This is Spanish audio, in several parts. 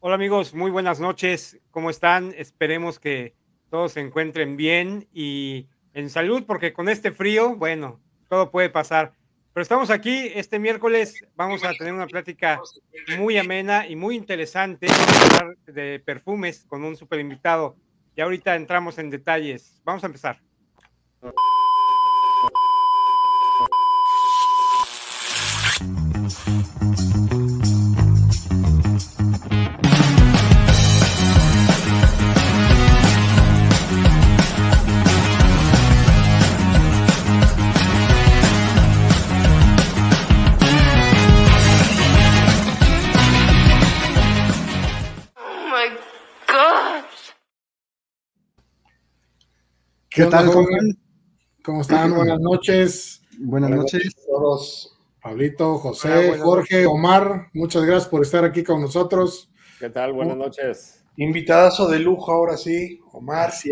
Hola amigos, muy buenas noches. ¿Cómo están? Esperemos que todos se encuentren bien y en salud, porque con este frío, bueno, todo puede pasar. Pero estamos aquí este miércoles, vamos a tener una plática muy amena y muy interesante de perfumes con un super invitado. Y ahorita entramos en detalles. Vamos a empezar. ¿Qué, tal, ¿Cómo están? Buenas noches. Buenas, noches. a todos. Pablito, José, Jorge, Omar, muchas gracias por estar aquí con nosotros. ¿Qué tal? Buenas noches. Invitadazo de lujo ahora sí, Omar. Sí,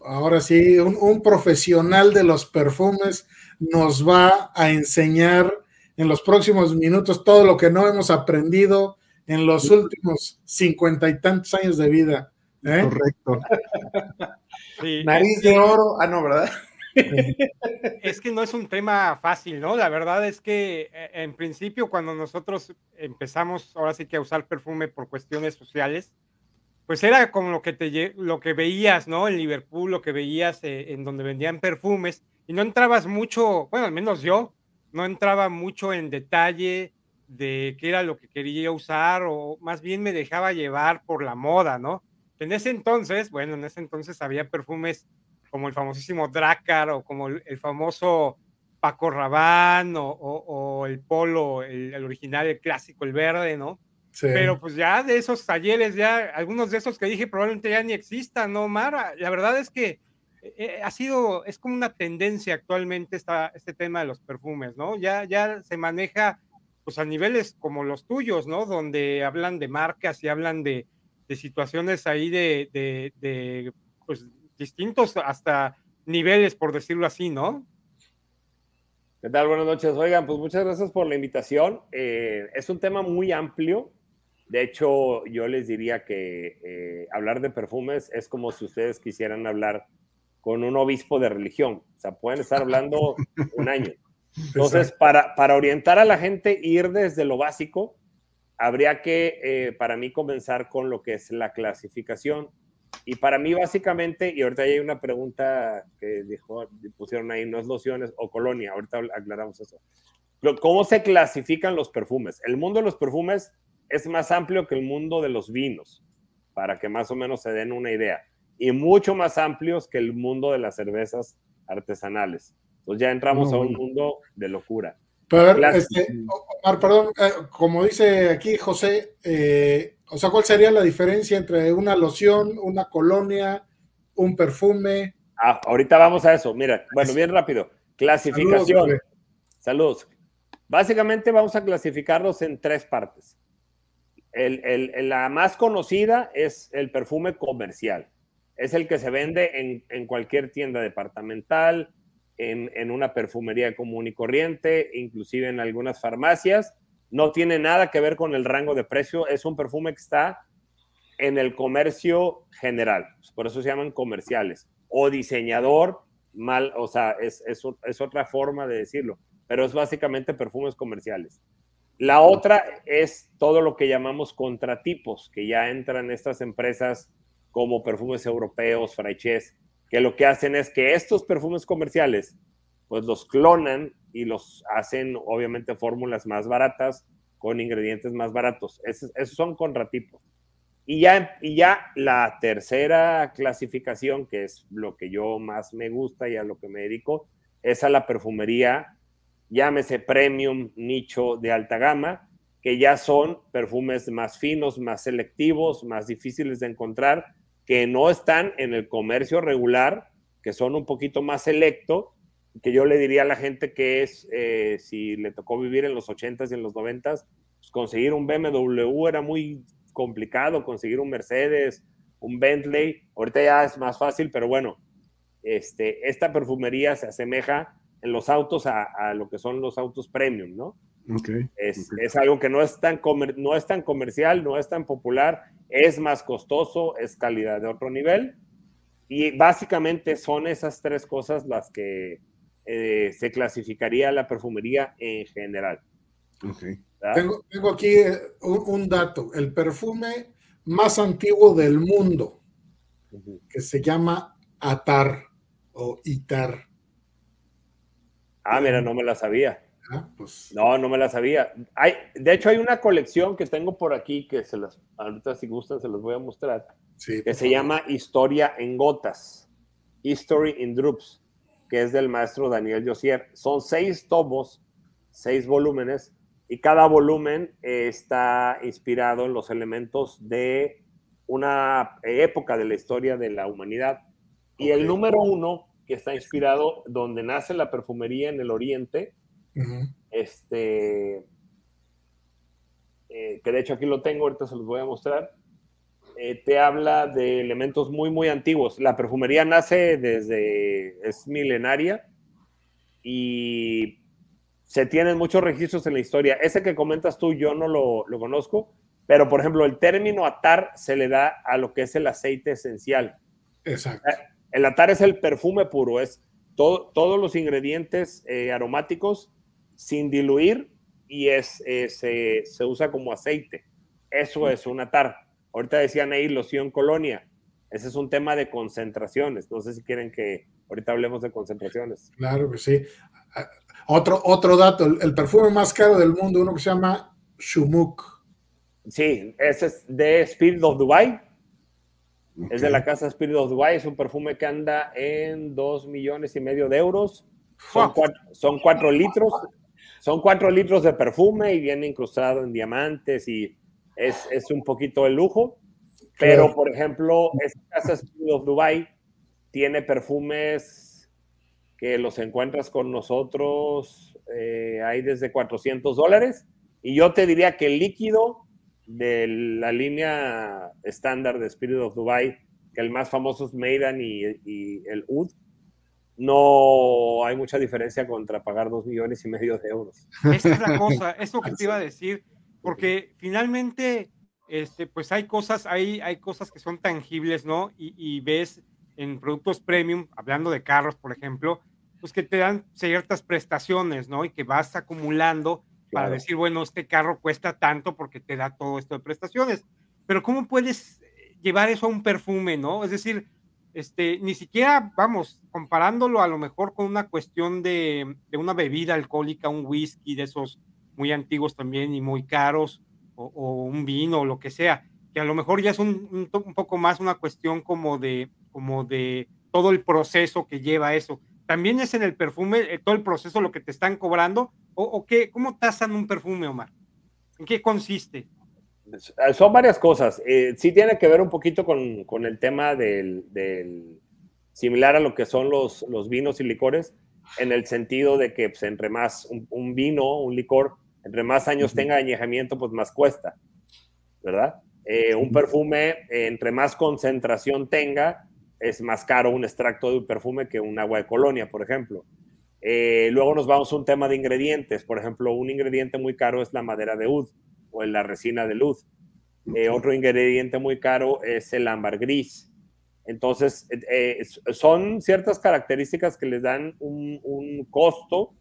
ahora sí, un, profesional de los perfumes nos va a enseñar en los próximos minutos todo lo que no hemos aprendido en los últimos cincuenta y tantos años de vida. ¿Eh? Correcto. Nariz de oro. Ah, no, ¿verdad? Es que no es un tema fácil, ¿no? La verdad es que eh, en principio cuando nosotros empezamos ahora sí que a usar perfume por cuestiones sociales, pues era como lo que te lo que veías, ¿no? En Liverpool, lo que veías eh, en donde vendían perfumes y no entrabas mucho, bueno, al menos yo no entraba mucho en detalle de qué era lo que quería usar o más bien me dejaba llevar por la moda, ¿no? En ese entonces, bueno, en ese entonces había perfumes como el famosísimo Dracar o como el, famoso Paco Rabanne o, el Polo, el, original, el clásico, el verde, ¿no? Sí. Pero pues ya de esos talleres, ya algunos de esos que dije probablemente ya ni existan, ¿no, Mara? La verdad es que eh, ha sido, es como una tendencia actualmente esta, este tema de los perfumes, ¿no? Ya, ya se maneja pues a niveles como los tuyos, ¿no? Donde hablan de marcas y hablan de, de situaciones ahí de, de, pues, distintos hasta niveles, por decirlo así, ¿no? ¿Qué tal? Buenas noches. Oigan, pues muchas gracias por la invitación. Eh, es un tema muy amplio. De hecho, yo les diría que eh, hablar de perfumes es como si ustedes quisieran hablar con un obispo de religión. O sea, pueden estar hablando un año. Entonces, para, para orientar a la gente, ir desde lo básico, habría que, eh, para mí, comenzar con lo que es la clasificación. Y para mí, básicamente, y ahorita hay una pregunta que dijo, pusieron ahí, no es lociones o colonia, ahorita aclaramos eso. ¿Cómo se clasifican los perfumes? El mundo de los perfumes es más amplio que el mundo de los vinos, para que más o menos se den una idea, y mucho más amplios que el mundo de las cervezas artesanales. Entonces ya entramos a un mundo de locura. Pero, este, Omar, perdón, eh, como dice aquí José, eh, o sea, ¿cuál sería la diferencia entre una loción, una colonia, un perfume? Ah, ahorita vamos a eso. Mira, bueno, bien rápido. Clasificación. Saludos. Básicamente vamos a clasificarlos en tres partes. la más conocida es el perfume comercial. Es el que se vende en, en cualquier tienda departamental, en, una perfumería común y corriente, inclusive en algunas farmacias. No tiene nada que ver con el rango de precio, es un perfume que está en el comercio general, por eso se llaman comerciales, o diseñador, mal, o sea, es, es, otra forma de decirlo, pero es básicamente perfumes comerciales. La otra es todo lo que llamamos contratipos, que ya entran estas empresas como perfumes europeos, fraiches, que lo que hacen es que estos perfumes comerciales, pues los clonan y los hacen, obviamente, fórmulas más baratas con ingredientes más baratos. Esos, son contratipos. Y ya, y ya la tercera clasificación, que es lo que yo más me gusta y a lo que me dedico, es a la perfumería, llámese premium, nicho de alta gama, que ya son perfumes más finos, más selectivos, más difíciles de encontrar, que no están en el comercio regular, que son un poquito más selecto, que yo le diría a la gente que es, eh, si le tocó vivir en los 80s y en los 90s, pues conseguir un BMW era muy complicado, conseguir un Mercedes, un Bentley, ahorita ya es más fácil, pero bueno, este, esta perfumería se asemeja en los autos a, lo que son los autos premium, ¿no? Es, algo que no es, tan no es tan comercial, no es tan popular, es más costoso, es calidad de otro nivel. Y básicamente son esas tres cosas las que eh, se clasificaría la perfumería en general. Tengo, tengo, aquí eh, un, dato. El perfume más antiguo del mundo, que se llama Atar o Itar. Ah, mira, no me la sabía. Ah, pues. No, no me la sabía. Hay, de hecho, hay una colección que tengo por aquí que se las, ahorita si gustan se los voy a mostrar, que se llama Historia en Gotas, History in Droops, que es del maestro Daniel Josier. Son seis tomos, seis volúmenes, y cada volumen está inspirado en los elementos de una época de la historia de la humanidad. Y el número uno, que está inspirado donde nace la perfumería en el oriente, este, eh, que de hecho aquí lo tengo, ahorita se los voy a mostrar, eh, te habla de elementos muy, muy antiguos. La perfumería nace desde, es milenaria y se tienen muchos registros en la historia. Ese que comentas tú, yo no lo, conozco, pero por ejemplo, el término atar se le da a lo que es el aceite esencial. Exacto. Eh, el atar es el perfume puro, es todos los ingredientes eh, aromáticos sin diluir y es, se, usa como aceite. Eso es un atar. Ahorita decían ahí loción colonia. Ese es un tema de concentraciones. No sé si quieren que ahorita hablemos de concentraciones. Claro que sí. Otro, otro dato, el, perfume más caro del mundo, uno que se llama Shumuk. Sí, ese es de Spirit of Dubai. Es de la casa Spirit of Dubai. Es un perfume que anda en dos millones y medio de euros. Son cuatro, litros. Son cuatro litros de perfume y viene incrustado en diamantes y es, es un poquito de lujo. Pero, por ejemplo, esta casa Spirit of Dubai tiene perfumes que los encuentras con nosotros, eh, hay desde 400 dólares. Y yo te diría que el líquido de la línea estándar de Spirit of Dubai, que el más famoso es Maidan y, el Oud, no hay mucha diferencia contra pagar dos millones y medio de euros. Esa es la cosa, es lo que te iba a decir, porque finalmente, este, pues hay cosas, hay, hay cosas que son tangibles, ¿no? Y, y ves en productos premium, hablando de carros, por ejemplo, pues que te dan ciertas prestaciones, ¿no? Y que vas acumulando para decir, bueno, este carro cuesta tanto porque te da todo esto de prestaciones. Pero ¿cómo puedes llevar eso a un perfume, ¿no? Es decir, este, ni siquiera, vamos, comparándolo a lo mejor con una cuestión de, una bebida alcohólica, un whisky de esos muy antiguos también y muy caros, o, un vino o lo que sea, que a lo mejor ya es un, un, poco más una cuestión como de, como de todo el proceso que lleva eso también es en el perfume eh, todo el proceso lo que te están cobrando o, qué, cómo tasan un perfume, Omar? ¿En qué consiste? Eh, son varias cosas. Eh, sí tiene que ver un poquito con, el tema del, similar a lo que son los, los vinos y licores, en el sentido de que pues, entre más un, vino, un licor, entre más años tenga añejamiento, pues más cuesta, ¿verdad? un perfume, entre más concentración tenga, es más caro un extracto de un perfume que un agua de colonia, por ejemplo. Eh, luego nos vamos a un tema de ingredientes. Por ejemplo, un ingrediente muy caro es la madera de oud o la resina de luz. Eh, otro ingrediente muy caro es el ámbar gris. Entonces, eh, son ciertas características que les dan un, costo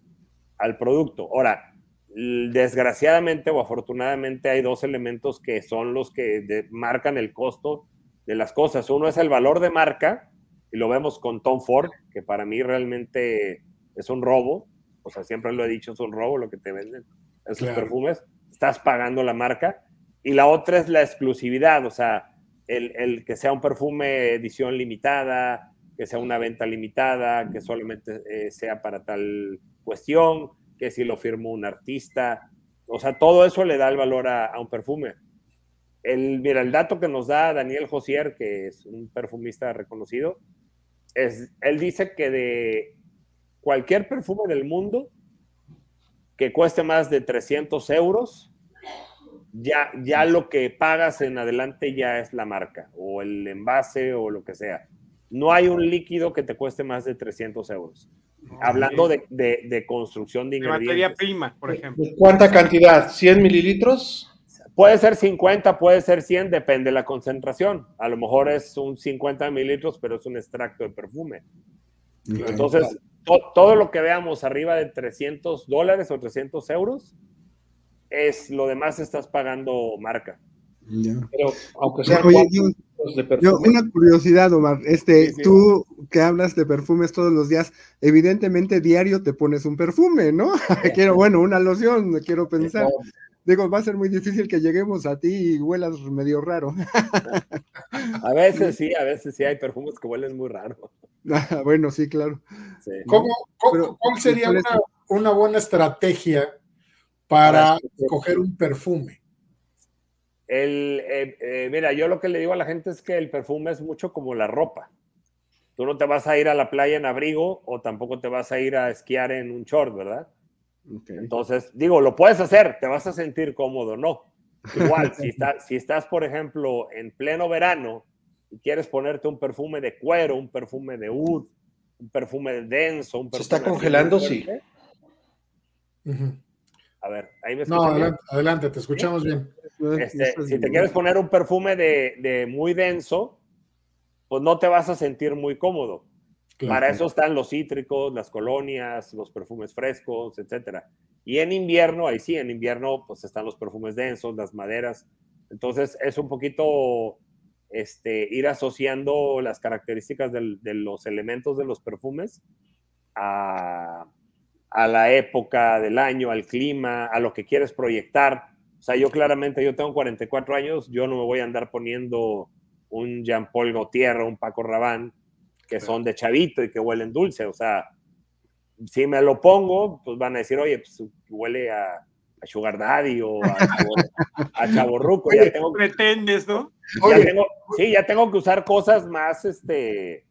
al producto. Ahora, desgraciadamente o afortunadamente hay dos elementos que son los que marcan el costo de las cosas. Uno es el valor de marca, y lo vemos con Tom Ford, que para mí realmente es un robo. O sea, siempre lo he dicho, es un robo lo que te venden esos perfumes. Estás pagando la marca. Y la otra es la exclusividad, o sea, el, que sea un perfume edición limitada, que sea una venta limitada, que solamente eh, sea para tal cuestión, que si lo firmó un artista. O sea, todo eso le da el valor a un perfume. El, mira, el dato que nos da Daniel Josier, que es un perfumista reconocido, es, él dice que de cualquier perfume del mundo que cueste más de 300 euros, ya, ya lo que pagas en adelante ya es la marca o el envase o lo que sea. No hay un líquido que te cueste más de 300 euros. Hablando de, de, construcción de ingredientes. materia prima, por ejemplo. ¿Cuánta cantidad? ¿100 mililitros? Puede ser 50, puede ser 100, depende de la concentración. A lo mejor es un 50 mililitros, pero es un extracto de perfume. Entonces, todo lo que veamos arriba de 300 dólares o 300 euros, es lo demás estás pagando marca. Pero aunque sea una curiosidad, Omar. Este, tú que hablas de perfumes todos los días, evidentemente diario te pones un perfume, ¿no? quiero, bueno, una loción, quiero pensar. Digo, va a ser muy difícil que lleguemos a ti y huelas medio raro. a veces sí, a veces sí hay perfumes que huelen muy raro. Ah, bueno, sí, claro. ¿Cómo, cuál sería una, buena estrategia para escoger un perfume? El, eh, eh, mira, yo lo que le digo a la gente es que el perfume es mucho como la ropa. Tú no te vas a ir a la playa en abrigo o tampoco te vas a ir a esquiar en un short, ¿verdad? Entonces, digo, lo puedes hacer, te vas a sentir cómodo, ¿no? Igual, si, si estás, por ejemplo, en pleno verano y quieres ponerte un perfume de cuero, un perfume de oud, un perfume denso, un perfume ¿Se está congelando? Sí. A ver, ahí me No, adelante, te escuchamos bien. Este, si te quieres poner un perfume de, de muy denso, pues no te vas a sentir muy cómodo. Para eso están los cítricos, las colonias, los perfumes frescos, etcétera. Y en invierno, ahí sí, en invierno, pues están los perfumes densos, las maderas. Entonces, es un poquito este, ir asociando las características de los elementos de los perfumes a, a, la época del año, al clima, a lo que quieres proyectar. O sea, yo claramente, yo tengo 44 años, yo no me voy a andar poniendo un Jean-Paul Gaultier un Paco Rabanne que son de chavito y que huelen dulce. O sea, si me lo pongo, pues van a decir, oye, pues huele a, Sugar Daddy o a, a Chaborruco. ya tengo, pretendes, ¿no? sí, ya tengo que usar cosas más, este...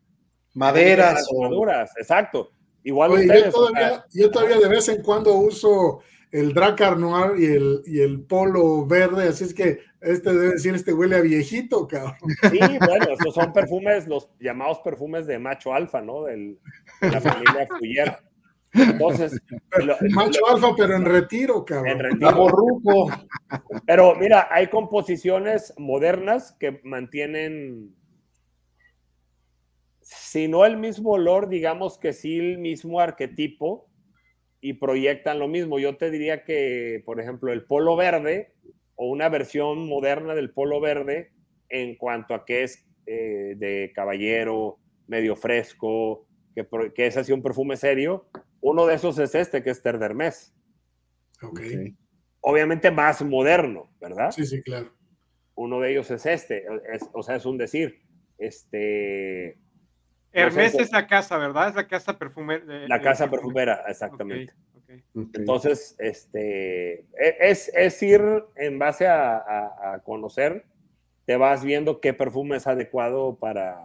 Maderas. o... Maduras, exacto. Igual yo, todavía, yo todavía de vez en cuando uso el Dracar Noir y el, y el polo verde, así es que este debe decir, este huele a viejito, cabrón. Sí, bueno, esos son perfumes, los llamados perfumes de macho alfa, ¿no? Del, de la familia Fuller. Entonces, macho alfa, pero en retiro, cabrón. En retiro. Pero mira, hay composiciones modernas que mantienen, si no el mismo olor, digamos que sí el mismo arquetipo, y proyectan lo mismo. Yo te diría que, por ejemplo, el polo verde o una versión moderna del polo verde en cuanto a que es eh, de caballero, medio fresco, que, que, es así un perfume serio, uno de esos es este, que es Terdermes. Ok. Obviamente más moderno, ¿verdad? Sí, sí, claro. Uno de ellos es este, o sea, es un decir. Este, Hermes es la casa, ¿verdad? Es la casa perfumera. La casa perfumera, exactamente. Entonces, este, e, es, es, ir en base a, conocer, te vas viendo qué perfume es adecuado para...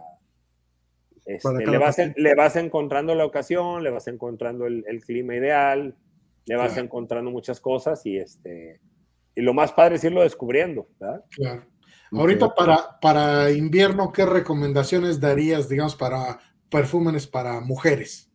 Este, le, vas le, vas encontrando la ocasión, le vas encontrando el, clima ideal, le vas encontrando muchas cosas y este y lo más padre es irlo descubriendo, ¿verdad? Claro. Ahorita para, para invierno, ¿qué recomendaciones darías, digamos, para perfumes para mujeres?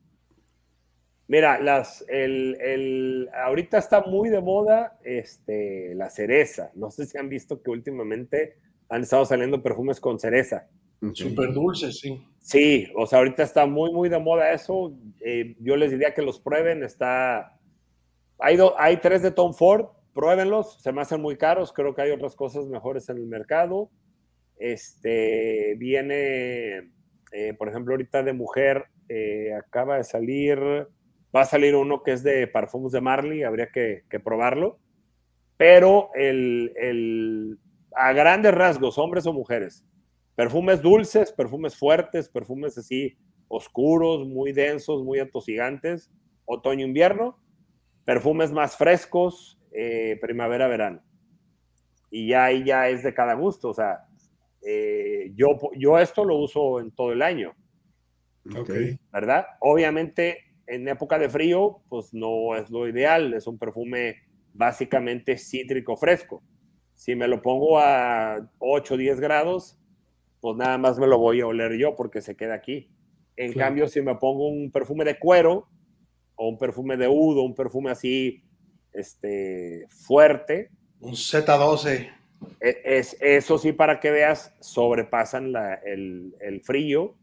Mira, las, el, el, ahorita está muy de moda este, la cereza. No sé si han visto que últimamente han estado saliendo perfumes con cereza. Súper dulces, sí. Sí, o sea, ahorita está muy, muy de moda eso. Eh, yo les diría que los prueben. Está. Hay, hay tres de Tom Ford, pruébenlos, se me hacen muy caros, creo que hay otras cosas mejores en el mercado. Este, viene, eh, por ejemplo, ahorita de mujer, eh, acaba de salir, va a salir uno que es de Parfums de Marley, habría que, probarlo, pero el, el, a grandes rasgos, hombres o mujeres, perfumes dulces, perfumes fuertes, perfumes así oscuros, muy densos, muy atosigantes, otoño-invierno, perfumes más frescos, eh, primavera, verano. Y ya ahí ya es de cada gusto, o sea, eh, yo, yo esto lo uso en todo el año. ¿Verdad? Obviamente en época de frío, pues no es lo ideal, es un perfume básicamente cítrico fresco. Si me lo pongo a 8 o 10 grados, pues nada más me lo voy a oler yo porque se queda aquí. En cambio, si me pongo un perfume de cuero, o un perfume de udo, un perfume así este, fuerte. Un Z12. E, es, eso sí, para que veas, sobrepasan el, el, frío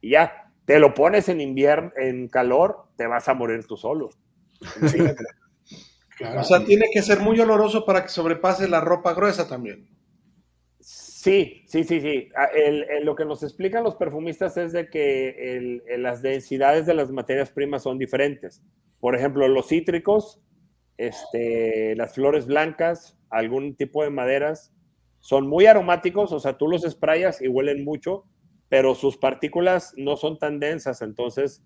y ya, te lo pones en invierno, en calor, te vas a morir tú solo. O sea, tiene que ser muy oloroso para que sobrepase la ropa gruesa también. Sí, sí, sí, sí. Ah, lo que nos explican los perfumistas es de que las densidades de las materias primas son diferentes. Por ejemplo, los cítricos, este, las flores blancas, algún tipo de maderas, son muy aromáticos, o sea, tú los sprayas y huelen mucho, pero sus partículas no son tan densas, entonces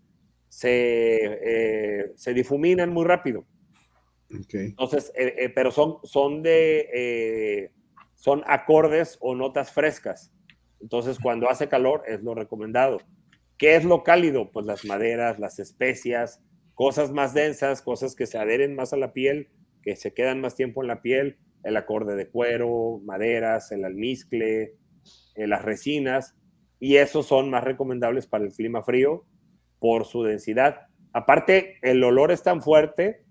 se, eh, se difuminan muy rápido. Entonces, eh, eh, pero son, son de, son acordes o notas frescas. Entonces, cuando hace calor es lo recomendado. ¿Qué es lo cálido? Pues las maderas, las especias, cosas más densas, cosas que se adheren más a la piel, que se quedan más tiempo en la piel, el acorde de cuero, maderas, el almizcle, las resinas, y esos son más recomendables para el clima frío por su densidad. Aparte, el olor es tan fuerte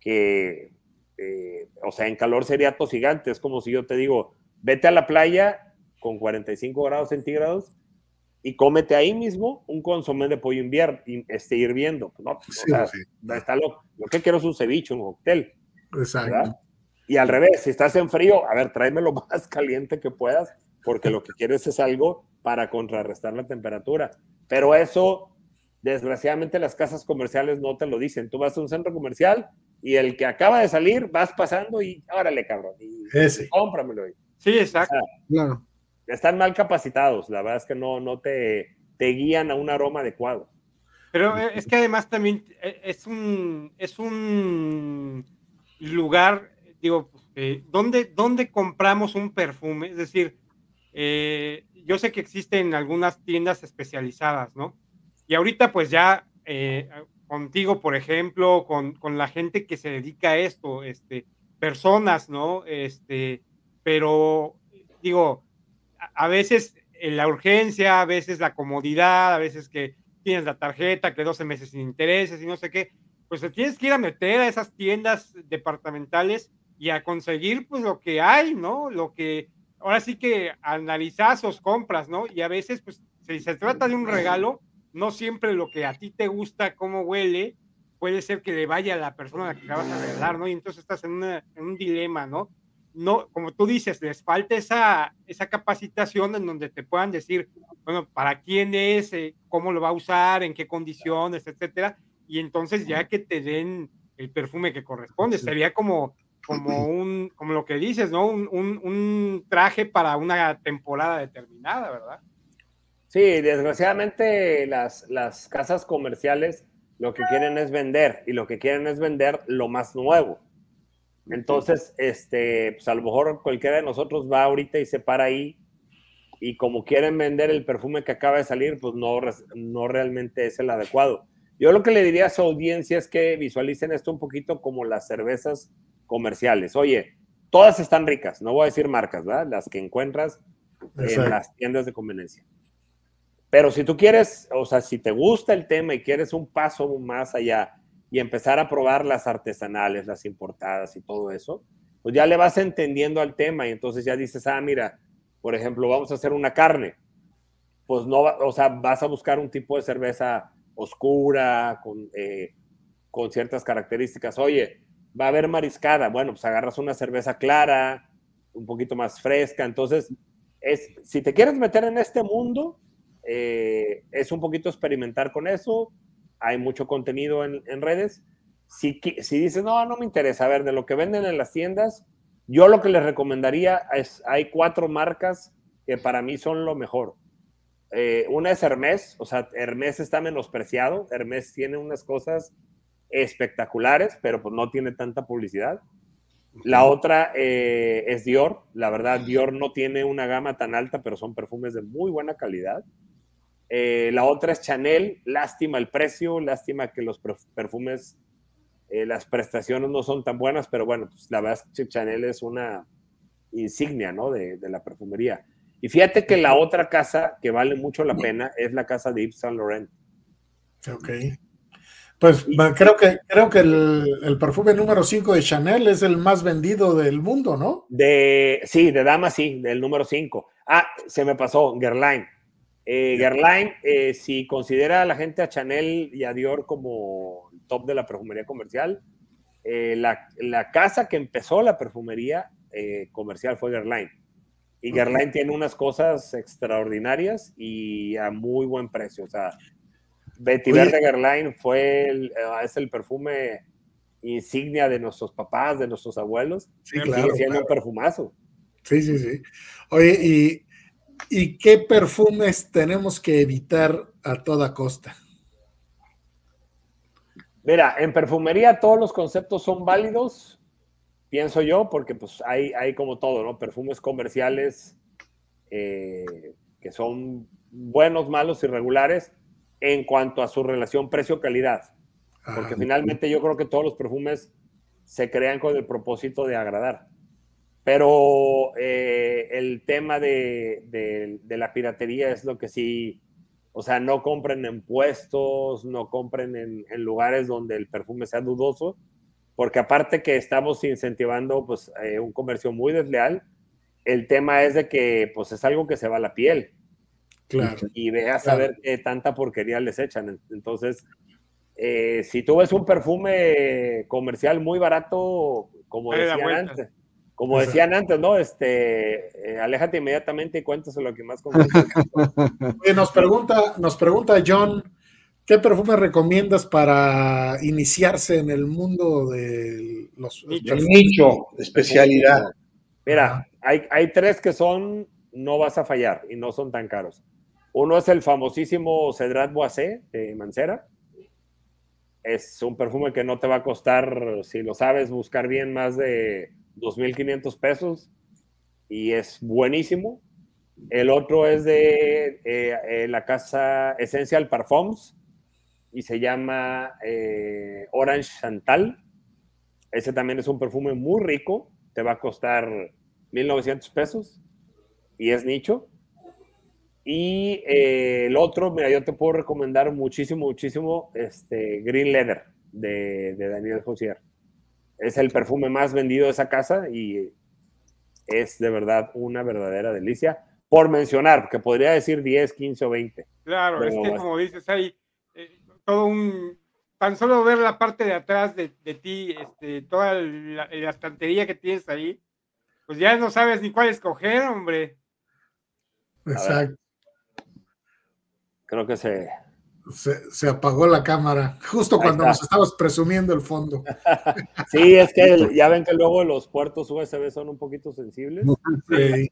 que, eh, o sea, en calor sería tosigante. Es como si yo te digo, vete a la playa con 45 grados centígrados y cómete ahí mismo un consomé de pollo invierno, esté hirviendo. No, sí, Está lo, lo, que quiero es un ceviche, un cóctel. Exacto. Y al revés, si estás en frío, a ver, tráeme lo más caliente que puedas, porque lo que quieres es algo para contrarrestar la temperatura. Pero eso, desgraciadamente, las casas comerciales no te lo dicen. Tú vas a un centro comercial y el que acaba de salir, vas pasando y órale, cabrón, y Ese. cómpramelo. Sí, exacto. claro. Están mal capacitados, la verdad es que no, no te, te guían a un aroma adecuado. Pero eh, es que además también eh, es un, es un lugar, digo, eh, ¿dónde, ¿dónde, compramos un perfume? Es decir, yo sé que existen algunas tiendas especializadas, ¿no? Y ahorita pues ya contigo, por ejemplo, con, con, la gente que se dedica a esto, este, personas, ¿no? Este, pero digo, a, veces la urgencia, a veces la comodidad, a veces que tienes la tarjeta, que 12 meses sin intereses y no sé qué, pues te tienes que ir a meter a esas tiendas departamentales y a conseguir pues lo que hay, ¿no? Lo que ahora sí que analizas o compras, ¿no? Y a veces pues si se trata de un regalo, no siempre lo que a ti te gusta, cómo huele, puede ser que le vaya a la persona a la que acabas de regalar, ¿no? Y entonces estás en, un dilema, ¿no? No, como tú dices, les falta esa, esa capacitación en donde te puedan decir, bueno, para quién es, eh, cómo lo va a usar, en qué condiciones, etcétera, y entonces ya que te den el perfume que corresponde, sería como, como un, como lo que dices, ¿no? Un, un, un traje para una temporada determinada, ¿verdad? Sí, desgraciadamente las, las casas comerciales lo que quieren es vender y lo que quieren es vender lo más nuevo. Entonces, este, pues a lo mejor cualquiera de nosotros va ahorita y se para ahí y como quieren vender el perfume que acaba de salir, pues no, no realmente es el adecuado. Yo lo que le diría a su audiencia es que visualicen esto un poquito como las cervezas comerciales. Oye, todas están ricas, no voy a decir marcas, ¿verdad? Las que encuentras en las tiendas de conveniencia. Pero si tú quieres, o sea, si te gusta el tema y quieres un paso más allá y empezar a probar las artesanales, las importadas y todo eso, pues ya le vas entendiendo al tema y entonces ya dices, ah, mira, por ejemplo, vamos a hacer una carne. Pues no, o sea, vas a buscar un tipo de cerveza oscura, con, eh, con ciertas características. Oye, va a haber mariscada. Bueno, pues agarras una cerveza clara, un poquito más fresca. Entonces, es, si te quieres meter en este mundo, eh, es un poquito experimentar con eso. Hay mucho contenido en, redes. Si, si dices, no, no me interesa, a ver, de lo que venden en las tiendas, yo lo que les recomendaría es, hay cuatro marcas que para mí son lo mejor. Eh, una es Hermes, o sea, Hermes está menospreciado. Hermes tiene unas cosas espectaculares, pero pues no tiene tanta publicidad. La otra eh, es Dior. La verdad, Dior no tiene una gama tan alta, pero son perfumes de muy buena calidad. Eh, la otra es Chanel, lástima el precio, lástima que los perfumes, eh, las prestaciones no son tan buenas, pero bueno, pues la verdad es que Chanel es una insignia, ¿no? De, la perfumería. Y fíjate que la otra casa que vale mucho la pena es la casa de Yves Saint Laurent. Ok. Pues creo que, creo que el, perfume número 5 de Chanel es el más vendido del mundo, ¿no? De, sí, de dama sí, del número 5. Ah, se me pasó, Guerlain. Eh, eh, si considera a la gente a Chanel y a Dior como top de la perfumería comercial, eh, la, la, casa que empezó la perfumería eh, comercial fue Guerlain. Y Guerlain tiene unas cosas extraordinarias y a muy buen precio. O sea, Betty Verde Guerlain fue el, es el perfume insignia de nuestros papás, de nuestros abuelos. Sí, claro. Sigue un perfumazo. Sí, sí, sí. Oye, ¿y, ¿y qué perfumes tenemos que evitar a toda costa? Mira, en perfumería todos los conceptos son válidos, pienso yo, porque pues hay, hay como todo, ¿no? Perfumes comerciales eh, que son buenos, malos, irregulares en cuanto a su relación precio-calidad. Porque finalmente yo creo que todos los perfumes se crean con el propósito de agradar. Pero eh, el tema de, la piratería es lo que sí, o sea, no compren en puestos, no compren en, en lugares donde el perfume sea dudoso, porque aparte que estamos incentivando pues, eh, un comercio muy desleal, el tema es de que pues, es algo que se va a la piel. Claro. Y, ve a saber qué tanta porquería les echan. Entonces, eh, si tú ves un perfume comercial muy barato, como decían antes, como decían antes, ¿no? Este, eh, aléjate inmediatamente y cuéntaselo lo que más nos pregunta, nos pregunta John, ¿Qué perfume recomiendas para iniciarse en el mundo de los el nicho, de especialidad? Mira, hay, hay, tres que son, no vas a fallar y no son tan caros. Uno es el famosísimo Cedrat Boisé de Mancera. Es un perfume que no te va a costar, si lo sabes buscar bien, más de 2.500 pesos y es buenísimo. El otro es de eh, eh, la casa Essential Parfums y se llama eh, Orange Chantal. Ese también es un perfume muy rico, te va a costar 1.900 pesos y es nicho. Y el otro, mira, yo te puedo recomendar muchísimo, muchísimo este Green Leather de, de Daniel Josier. Es el perfume más vendido de esa casa y es de verdad una verdadera delicia. Por mencionar, que podría decir 10, 15 o 20. Claro, es que como dices, ahí todo un, tan solo ver la parte de atrás de, ti, este, toda la, estantería que tienes ahí, pues ya no sabes ni cuál escoger, hombre. Exacto. Creo que se... se... apagó la cámara, justo cuando nos estabas presumiendo el fondo. sí, es que ya ven que luego los puertos USB son un poquito sensibles. Sí.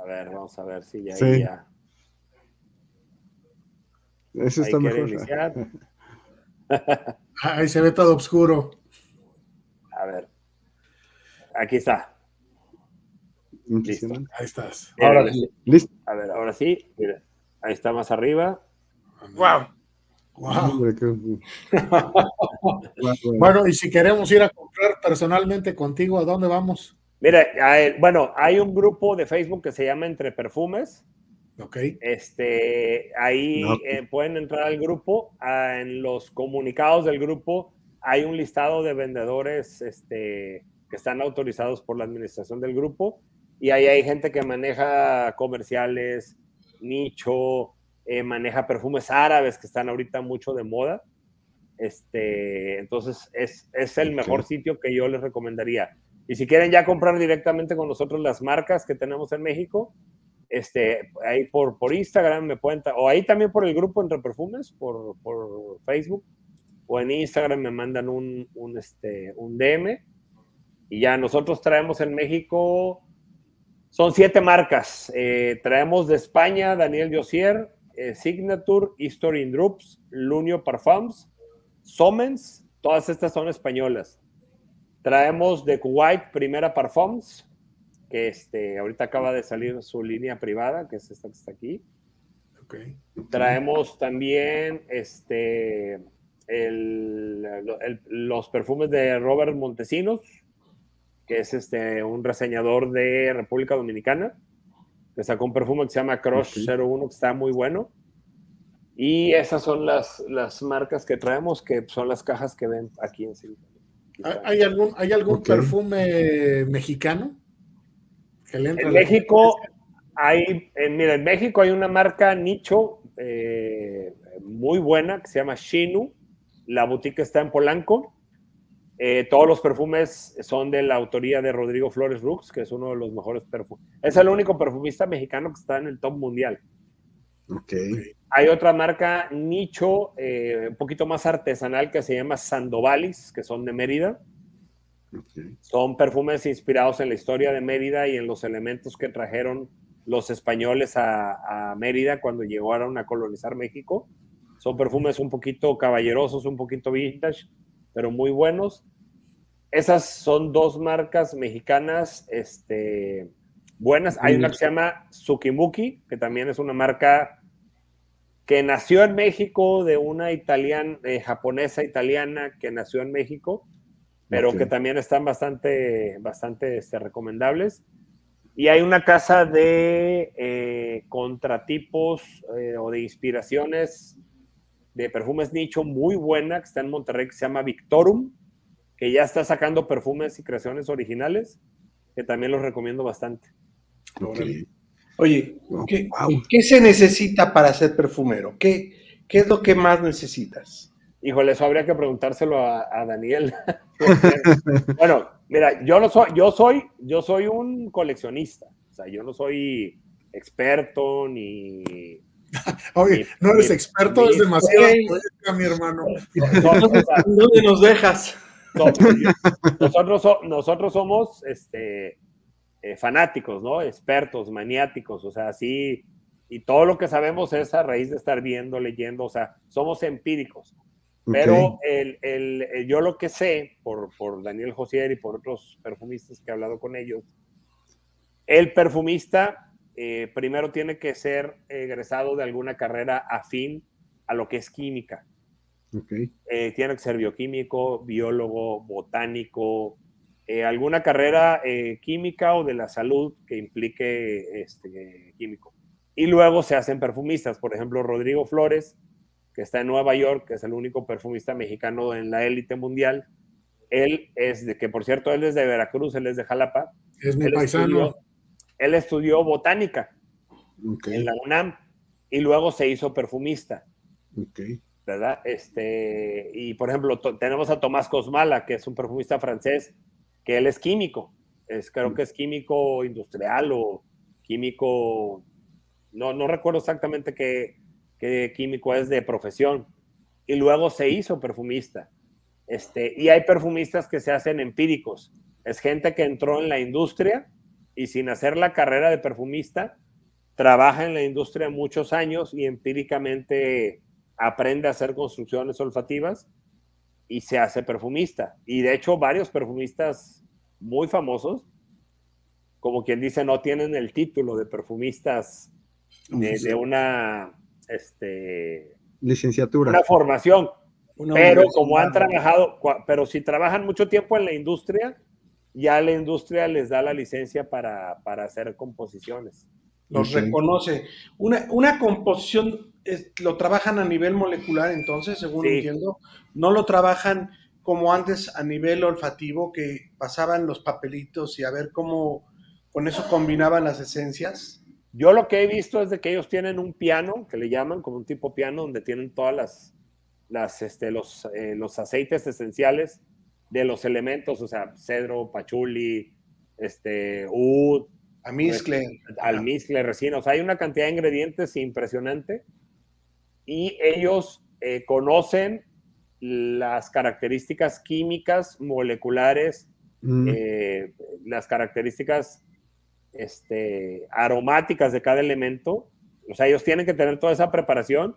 A ver, vamos a ver si ya, ya. Eso está mejor. Ahí se ve todo oscuro. A ver. Aquí está. Listo. Ahí estás. Ahora sí. Listo. A ver, ahora sí. Mira, ahí está más arriba. Wow. bueno, y si queremos ir a comprar personalmente contigo, ¿a dónde vamos? Mira, bueno, hay un grupo de Facebook que se llama Entre Perfumes Ok. Este, ahí eh, pueden entrar al grupo. Ah, en los comunicados del grupo hay un listado de vendedores este, que están autorizados por la administración del grupo. Y ahí hay gente que maneja comerciales, nicho, eh, maneja perfumes árabes que están ahorita mucho de moda. Este, entonces es, es el mejor sitio que yo les recomendaría. Y si quieren ya comprar directamente con nosotros las marcas que tenemos en México, este, ahí por, por Instagram me pueden, o ahí también por el grupo Entre Perfumes, por, por Facebook, o en Instagram me mandan un, un, este, un DM y ya nosotros traemos en México, son siete marcas, eh, traemos de España Daniel Josier, eh, Signature, History in Droops, Lunio Parfums, Somens, todas estas son españolas. Traemos de Kuwait Primera Parfums, que este, ahorita acaba de salir su línea privada, que es esta que está aquí. Traemos también este, los perfumes de Robert Montesinos, que es este, un reseñador de República Dominicana, que sacó un perfume que se llama Crush 01, que está muy bueno. Y esas son las, las marcas que traemos, que son las cajas que ven aquí en Silicon. ¿Hay algún, ¿hay algún perfume mexicano? en México hay, en, mira, en México hay una marca nicho eh, muy buena que se llama Shinu. La boutique está en Polanco. Eh, todos los perfumes son de la autoría de Rodrigo Flores Rux, que es uno de los mejores perfumes. Es el único perfumista mexicano que está en el top mundial. Okay. Hay otra marca nicho, eh, un poquito más artesanal, que se llama Sandovalis, que son de Mérida. Son perfumes inspirados en la historia de Mérida y en los elementos que trajeron los españoles a, Mérida cuando llegaron a colonizar México. Son perfumes un poquito caballerosos, un poquito vintage, pero muy buenos. Esas son dos marcas mexicanas este, buenas. Hay una que se llama Tsukimuki, que también es una marca que nació en México de una italiana, eh, japonesa italiana que nació en México, pero que también están bastante, bastante este, recomendables. Y hay una casa de eh, contratipos eh, o de inspiraciones de perfumes nicho muy buena que está en Monterrey que se llama Victorum, que ya está sacando perfumes y creaciones originales, que también los recomiendo bastante. Oye, ¿qué, se necesita para ser perfumero? ¿Qué, ¿Qué es lo que más necesitas? Híjole, eso habría que preguntárselo a, Daniel. bueno, mira, yo no soy, yo soy, yo soy un coleccionista. O sea, yo no soy experto ni. Oye, no eres experto, es demasiado mi hermano. ¿Dónde nos dejas? nosotros, nosotros somos este, eh, fanáticos, ¿no? Expertos, maniáticos, o sea, sí. Y todo lo que sabemos es a raíz de estar viendo, leyendo, o sea, somos empíricos. Pero el, yo lo que sé, por, por Daniel Josier y por otros perfumistas que he hablado con ellos, el perfumista eh, primero tiene que ser egresado de alguna carrera afín a lo que es química. Eh, tiene que ser bioquímico, biólogo, botánico, eh, alguna carrera química o de la salud que implique este, químico. Y luego se hacen perfumistas. Por ejemplo, Rodrigo Flores que está en Nueva York, que es el único perfumista mexicano en la élite mundial. Él es de, que por cierto, él es de Veracruz, él es de Jalapa. Es mi paisano. Él estudió botánica en la UNAM y luego se hizo perfumista. ¿Verdad? Este, y por ejemplo, tenemos a Tomás Cosmala, que es un perfumista francés, que él es químico. Es, creo que es químico industrial o químico, no, no recuerdo exactamente qué, que químico es de profesión, y luego se hizo perfumista. Este, y hay perfumistas que se hacen empíricos. Es gente que entró en la industria y sin hacer la carrera de perfumista, trabaja en la industria muchos años y empíricamente aprende a hacer construcciones olfativas y se hace perfumista. Y de hecho varios perfumistas muy famosos, como quien dice, no tienen el título de perfumistas de una este, licenciatura. Una formación. pero como han trabajado, pero si trabajan mucho tiempo en la industria, ya la industria les da la licencia para, hacer composiciones. Los reconoce. Una, una composición lo trabajan a nivel molecular, entonces, según entiendo. No lo trabajan como antes a nivel olfativo, que pasaban los papelitos y a ver cómo con eso combinaban las esencias. Yo lo que he visto es de que ellos tienen un piano, que le llaman como un tipo piano, donde tienen todas las, las este, los, eh, los aceites esenciales de los elementos, o sea, cedro, pachuli, este, ud, almizcle, almizcle, resina, o sea, hay una cantidad de ingredientes impresionante y ellos eh, conocen las características químicas, moleculares, mm. eh, las características este, aromáticas de cada elemento. O sea, ellos tienen que tener toda esa preparación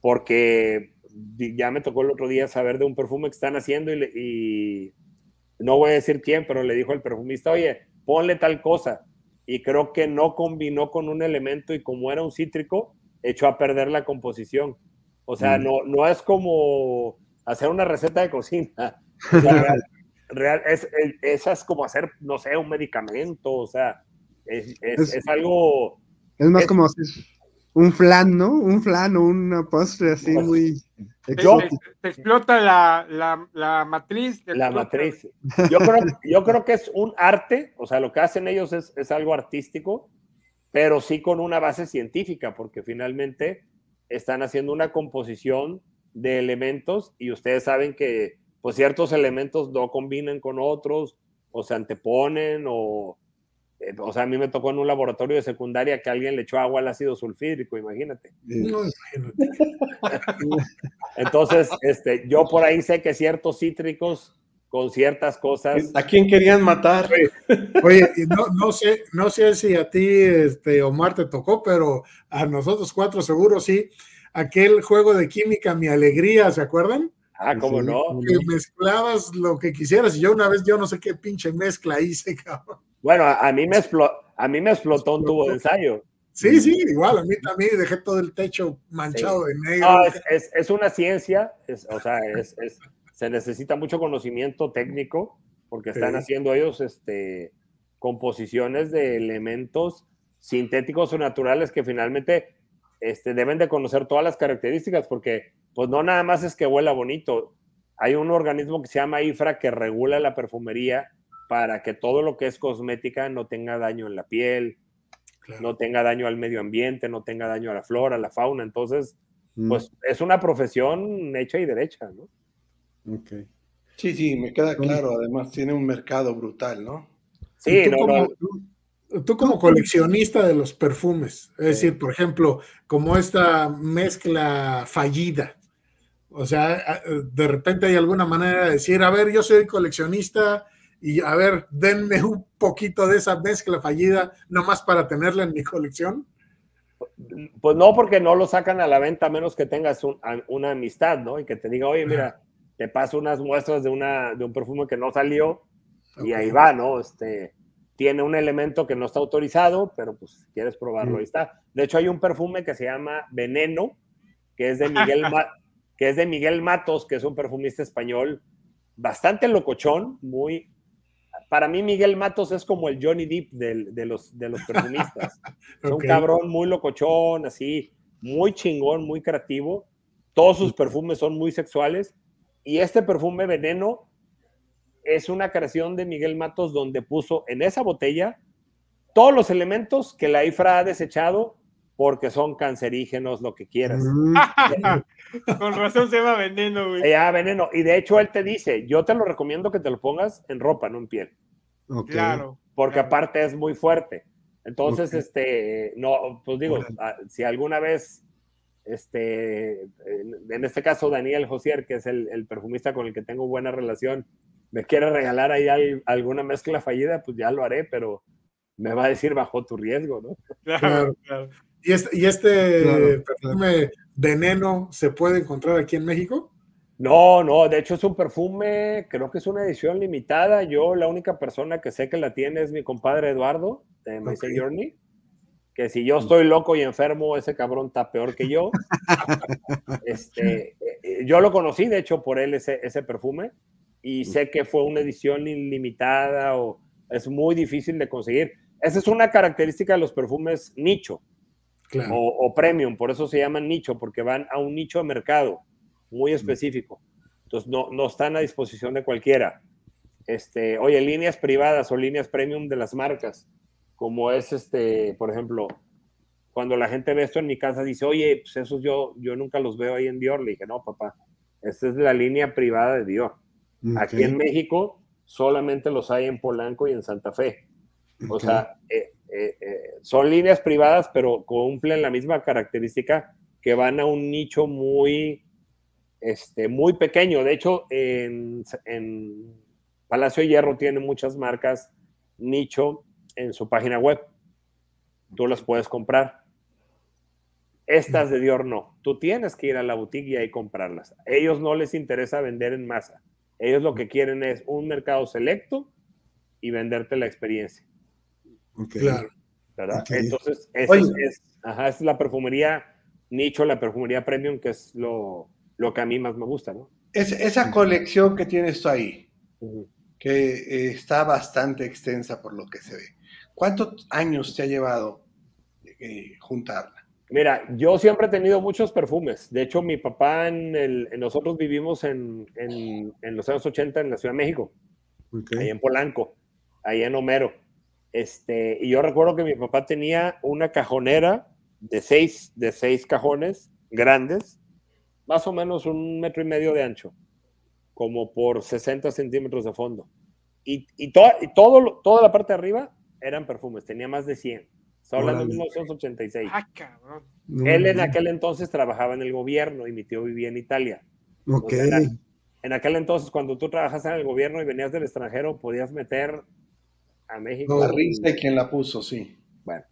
porque ya me tocó el otro día saber de un perfume que están haciendo y, no voy a decir quién, pero le dijo el perfumista, oye, ponle tal cosa. Y creo que no combinó con un elemento y como era un cítrico, echó a perder la composición. O sea, mm. no, no es como hacer una receta de cocina. real, es, esa es como hacer, no sé, un medicamento. O sea, es, es, algo... Es más como un flan, ¿no? Un flan o una postre así pues, muy te, explota la, matriz. La matriz. Yo creo, yo creo que es un arte, o sea, lo que hacen ellos es, es algo artístico, pero sí con una base científica, porque finalmente están haciendo una composición de elementos y ustedes saben que pues ciertos elementos no combinan con otros o se anteponen o eh, o sea, a mí me tocó en un laboratorio de secundaria que alguien le echó agua al ácido sulfídrico, imagínate. Entonces, este, yo por ahí sé que ciertos cítricos con ciertas cosas. ¿A quién querían matar? Oye, no, no, sé, no sé si a ti, este, Omar, te tocó, pero a nosotros cuatro seguro sí. Aquel juego de química, mi alegría, ¿se acuerdan? Ah, ¿cómo no? Que mezclabas lo que quisieras y yo una vez, yo no sé qué pinche mezcla hice, cabrón. Bueno, a, mí me a mí me explotó un tubo de ensayo. Sí, sí, igual, a mí también dejé todo el techo manchado de negro. No, es, es, una ciencia, o sea, se necesita mucho conocimiento técnico porque están haciendo ellos este, composiciones de elementos sintéticos o naturales que finalmente este, deben de conocer todas las características porque pues no nada más es que huela bonito, hay un organismo que se llama IFRA que regula la perfumería para que todo lo que es cosmética no tenga daño en la piel, no tenga daño al medio ambiente, no tenga daño a la flora, a la fauna. Entonces, mm. pues es una profesión hecha y derecha, ¿no? Sí, sí, me queda claro. Además, tiene un mercado brutal, ¿no? Sí, tú, como, tú, como coleccionista de los perfumes, es decir, por ejemplo, como esta mezcla fallida, o sea, de repente hay alguna manera de decir, a ver, yo soy coleccionista y a ver, denme un poquito de esa mezcla fallida, nomás para tenerla en mi colección? Pues no, porque no lo sacan a la venta a menos que tengas una amistad, ¿no? Y que te diga, oye, mira, te paso unas muestras de, una, de un perfume que no salió y ahí va, ¿no? Este, tiene un elemento que no está autorizado, pero pues quieres probarlo, ahí está. De hecho, hay un perfume que se llama Veneno, que es de Miguel, que es de Miguel Matos, que es un perfumista español bastante locochón, muy, para mí Miguel Matos es como el Johnny Depp de, los, de los perfumistas. Es un cabrón muy locochón, así, muy chingón, muy creativo. Todos sus perfumes son muy sexuales. Y este perfume Veneno es una creación de Miguel Matos donde puso en esa botella todos los elementos que la IFRA ha desechado porque son cancerígenos, lo que quieras. Mm. Con razón se llama veneno, güey. Ya, veneno. Y de hecho él te dice, yo te lo recomiendo que te lo pongas en ropa, no en piel. Claro. Porque aparte es muy fuerte. Entonces, este, no, pues digo, ah, si alguna vez, este, en, este caso Daniel Josier, que es el, perfumista con el que tengo buena relación, me quiere regalar ahí alguna mezcla fallida, pues ya lo haré, pero me va a decir bajo tu riesgo, ¿no? Claro, claro. ¿Y este, y este perfume veneno se puede encontrar aquí en México? No, no, de hecho es un perfume, creo que es una edición limitada. Yo la única persona que sé que la tiene es mi compadre Eduardo de My Journey. Que si yo estoy loco y enfermo, ese cabrón está peor que yo. este, eh, yo lo conocí, de hecho, por él ese, ese perfume. Y sé que fue una edición ilimitada o es muy difícil de conseguir. Esa es una característica de los perfumes nicho o, premium, por eso se llaman nicho, porque van a un nicho de mercado muy específico. Entonces no, no están a disposición de cualquiera. Este, oye, líneas privadas o líneas premium de las marcas, como es este, por ejemplo, cuando la gente ve esto en mi casa, dice, oye, pues esos yo, yo nunca los veo ahí en Dior. Le dije, no, papá, esta es la línea privada de Dior. Aquí en México solamente los hay en Polanco y en Santa Fe. O sea, eh, eh, eh, son líneas privadas, pero cumplen la misma característica que van a un nicho muy, este, muy pequeño. De hecho, en, Palacio de Hierro tiene muchas marcas nicho en su página web. Tú las puedes comprar. Estas de Dior no. Tú tienes que ir a la boutique y ahí comprarlas. A ellos no les interesa vender en masa. Ellos lo que quieren es un mercado selecto y venderte la experiencia. Claro. Entonces, esa es, la perfumería nicho, la perfumería premium, que es lo, que a mí más me gusta, ¿no? Es, esa colección que tienes tú ahí, que eh, está bastante extensa por lo que se ve. ¿Cuántos años te ha llevado eh, juntarla? Mira, yo siempre he tenido muchos perfumes. De hecho, mi papá, en el, nosotros vivimos en, los años 80 en la Ciudad de México, ahí en Polanco, ahí en Homero. Este, y yo recuerdo que mi papá tenía una cajonera de seis, de seis cajones grandes, más o menos un metro y medio de ancho, como por 60 centímetros de fondo. Y, y, y todo, toda la parte de arriba eran perfumes, tenía más de 100. Está hablando de 1986. Ah, cabrón. Él en aquel entonces trabajaba en el gobierno y mi tío vivía en Italia. Ok. en aquel entonces, cuando tú trabajas en el gobierno y venías del extranjero, podías meter a México. Y quien la puso, sí. Bueno.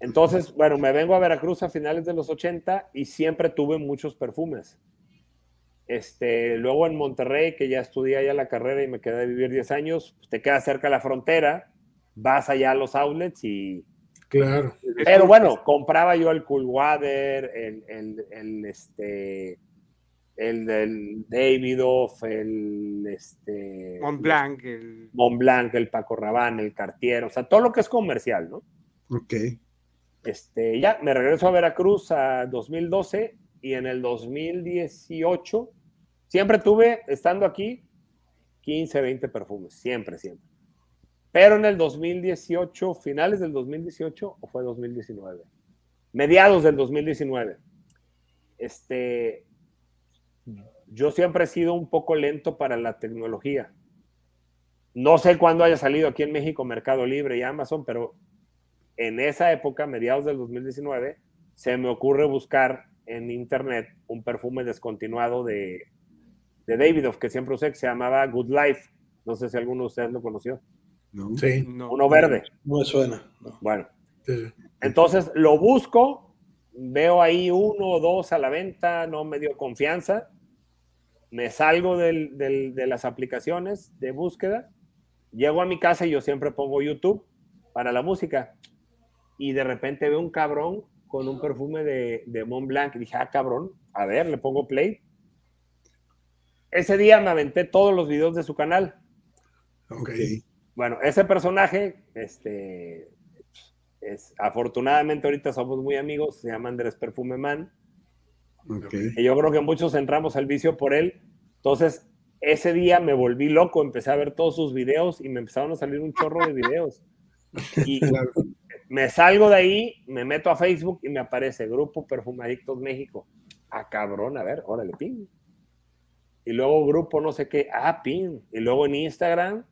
Entonces, bueno, me vengo a Veracruz a finales de los 80 y siempre tuve muchos perfumes. Este, luego en Monterrey, que ya estudié allá la carrera y me quedé a vivir 10 años, pues te quedas cerca de la frontera, vas allá a los outlets y Claro. Pero bueno, compraba yo el Coolwater, el, el, el, este, el del Davidoff, el este. Montblanc, el. Montblanc, el Paco Rabanne, el Cartier, o sea, todo lo que es comercial, ¿no? Ok. Este, ya, me regreso a Veracruz a 2012 y en el 2018 siempre tuve, estando aquí, 15, 20 perfumes, siempre, siempre. Pero en el 2018, finales del 2018 o fue 2019, mediados del 2019, este, yo siempre he sido un poco lento para la tecnología. No sé cuándo haya salido aquí en México Mercado Libre y Amazon, pero en esa época, mediados del 2019, se me ocurre buscar en internet un perfume descontinuado de, de Davidoff que siempre usé, que se llamaba Good Life. No sé si alguno de ustedes lo conoció. Sí. Uno verde. No me suena. Bueno. Entonces lo busco, veo ahí uno o dos a la venta, no me dio confianza, me salgo de las aplicaciones de búsqueda, llego a mi casa y yo siempre pongo YouTube para la música y de repente veo un cabrón con un perfume de, de Mont Blanc y dije, ah, cabrón, a ver, le pongo play. Ese día me aventé todos los videos de su canal. Ok. Bueno, ese personaje, este, es, afortunadamente ahorita somos muy amigos, se llama Andrés Perfume Man. Y yo creo que muchos entramos al vicio por él. Entonces, ese día me volví loco, empecé a ver todos sus videos y me empezaron a salir un chorro de videos. Y me salgo de ahí, me meto a Facebook y me aparece Grupo Perfumadictos México. Ah, cabrón, a ver, órale, pin. Y luego Grupo no sé qué, ah, pin. Y luego en Instagram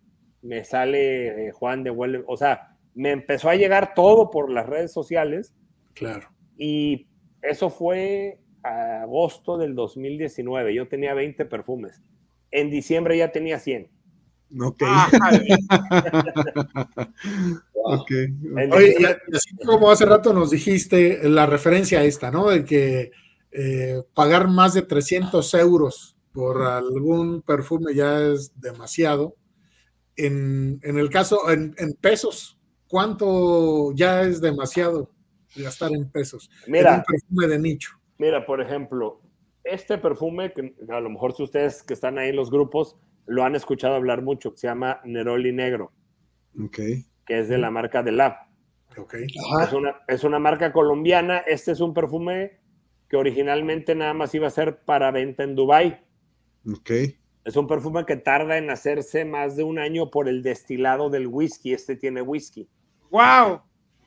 me sale eh, Juan de Huele, o sea, me empezó a llegar todo por las redes sociales. Claro. Y eso fue a agosto del 2019. Yo tenía 20 perfumes. En diciembre ya tenía 100. Ok. okay. Oye, y así como hace rato nos dijiste la referencia a esta, ¿no? De que eh, pagar más de 300 euros por algún perfume ya es demasiado en, el caso, en, pesos, ¿cuánto ya es demasiado gastar en pesos? Mira, un perfume de nicho. Mira, por ejemplo, este perfume, que a lo mejor si ustedes que están ahí en los grupos lo han escuchado hablar mucho, que se llama Neroli Negro. Ok. Que es de la marca de Lab. Ok. Es una, es una marca colombiana. Este es un perfume que originalmente nada más iba a ser para venta en Dubai. Ok. Es un perfume que tarda en hacerse más de un año por el destilado del whisky. Este tiene whisky. ¡Wow!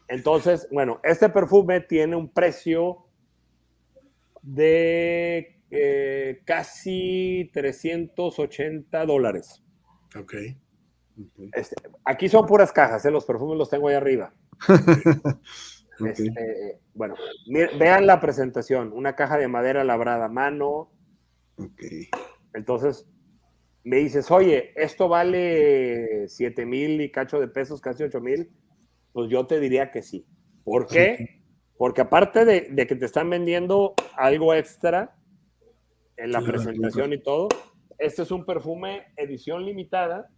Entonces, bueno, este perfume tiene un precio de eh, casi 380 dólares. Ok. Este, aquí son puras cajas, ¿eh? los perfumes los tengo ahí arriba. Este, bueno, vean la presentación, una caja de madera labrada a mano. Ok. Entonces, me dices, oye, esto vale 7 mil y cacho de pesos, casi 8 mil, pues yo te diría que sí. ¿Por qué? Porque aparte de, que te están vendiendo algo extra en la presentación y todo, este es un perfume edición limitada.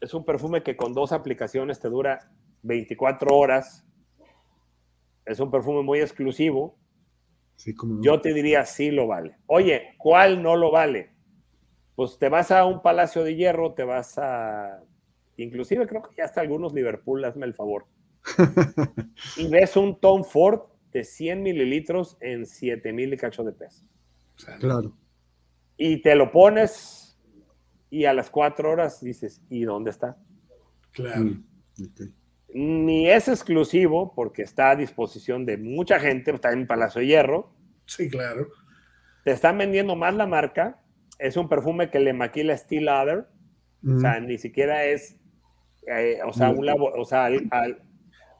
Es un perfume que con dos aplicaciones te dura 24 horas. Es un perfume muy exclusivo. Yo te diría, sí lo vale. Oye, ¿cuál no lo vale? pues te vas a un Palacio de Hierro, te vas a, inclusive creo que ya hasta algunos Liverpool, hazme el favor. y ves un Tom Ford de 100 mililitros en 7 mil y cacho de peso. Claro. Y te lo pones y a las 4 horas dices, ¿y dónde está? Claro. Mm, Ni es exclusivo porque está a disposición de mucha gente, está en Palacio de Hierro. Sí, claro. Te están vendiendo más la marca. Es un perfume que le maquila Steel Other. O sea, ni siquiera es, eh, o sea, un labo, o sea, al,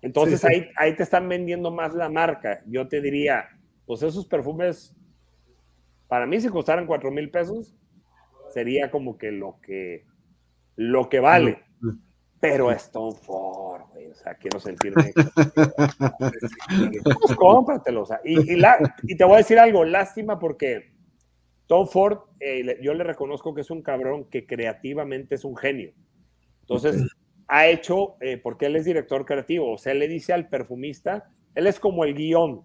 entonces Ahí, ahí te están vendiendo más la marca. Yo te diría, pues esos perfumes, para mí si costaran cuatro mil pesos, sería como que lo que, lo que vale. Pero es Tom Ford, o sea, quiero sentirme. pues cómpratelo, o sea, y, la, y, te voy a decir algo, lástima porque Tom Ford, eh, yo le reconozco que es un cabrón que creativamente es un genio. Entonces, ha hecho, eh, porque él es director creativo, o sea, él le dice al perfumista, él es como el guion,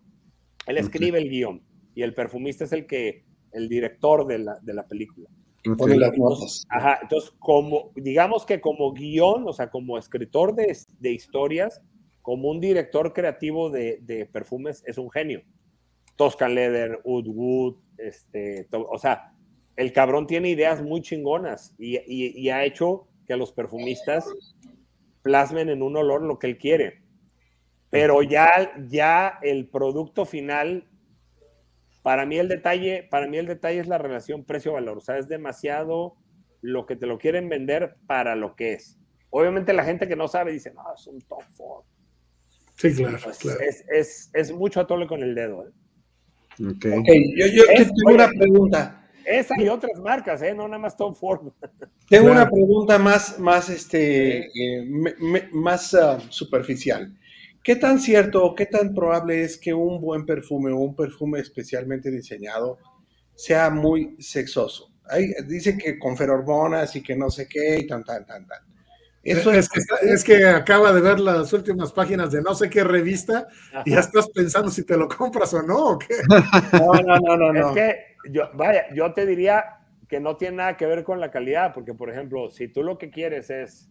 él escribe el guion y el perfumista es el que, el director de la, de la película. Entonces, ajá, entonces, como, digamos que como guion, o sea, como escritor de, de historias, como un director creativo de, de, perfumes, es un genio. Toscan Leather, Wood Wood, este, o sea, el cabrón tiene ideas muy chingonas y, y, y ha hecho que a los perfumistas plasmen en un olor lo que él quiere. Pero ya, ya el producto final, para mí el detalle, para mí el detalle es la relación precio-valor. O sea, es demasiado lo que te lo quieren vender para lo que es. Obviamente la gente que no sabe dice, no, es un top four. Sí, claro. Es, es, es, mucho atole con el dedo. ¿eh? Okay. Yo, yo tengo una pregunta. Esa y otras marcas, ¿eh? No nada más Tom Ford. Tengo una pregunta más, más, este, eh, me, me, más uh, superficial. ¿Qué tan cierto o qué tan probable es que un buen perfume o un perfume especialmente diseñado sea muy sexoso? Ahí dice que con ferormonas y que no sé qué y tan, tan, tan, tan. Eso es, es, que, es, que, acaba de ver las últimas páginas de no sé qué revista Ajá. y ya estás pensando si te lo compras o no, ¿o qué? No, no, no, no. no. Es que yo, vaya, yo te diría que no tiene nada que ver con la calidad, porque por ejemplo, si tú lo que quieres es